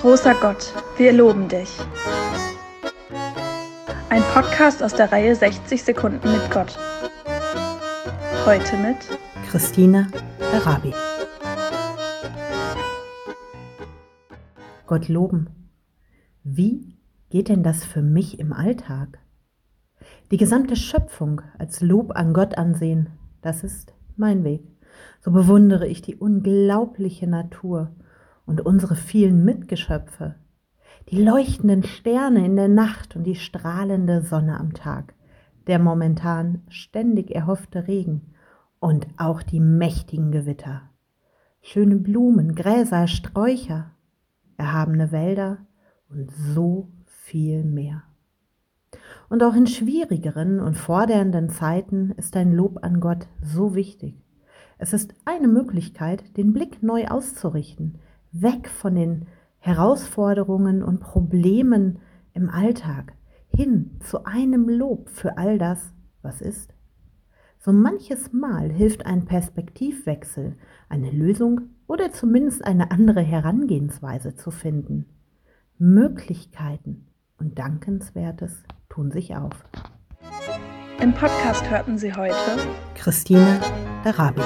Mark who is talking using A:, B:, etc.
A: Großer Gott, wir loben dich. Ein Podcast aus der Reihe 60 Sekunden mit Gott. Heute mit
B: Christine Arabi. Gott loben. Wie geht denn das für mich im Alltag? Die gesamte Schöpfung als Lob an Gott ansehen, das ist mein Weg. So bewundere ich die unglaubliche Natur und unsere vielen Mitgeschöpfe, die leuchtenden Sterne in der Nacht und die strahlende Sonne am Tag, der momentan ständig erhoffte Regen und auch die mächtigen Gewitter, schöne Blumen, Gräser, Sträucher, erhabene Wälder und so viel mehr. Und auch in schwierigeren und fordernden Zeiten ist ein Lob an Gott so wichtig. Es ist eine Möglichkeit, den Blick neu auszurichten, weg von den Herausforderungen und Problemen im Alltag hin zu einem Lob für all das, was ist. So manches Mal hilft ein Perspektivwechsel, eine Lösung oder zumindest eine andere Herangehensweise zu finden. Möglichkeiten und Dankenswertes tun sich auf.
A: Im Podcast hörten Sie heute
B: Christine Darabi.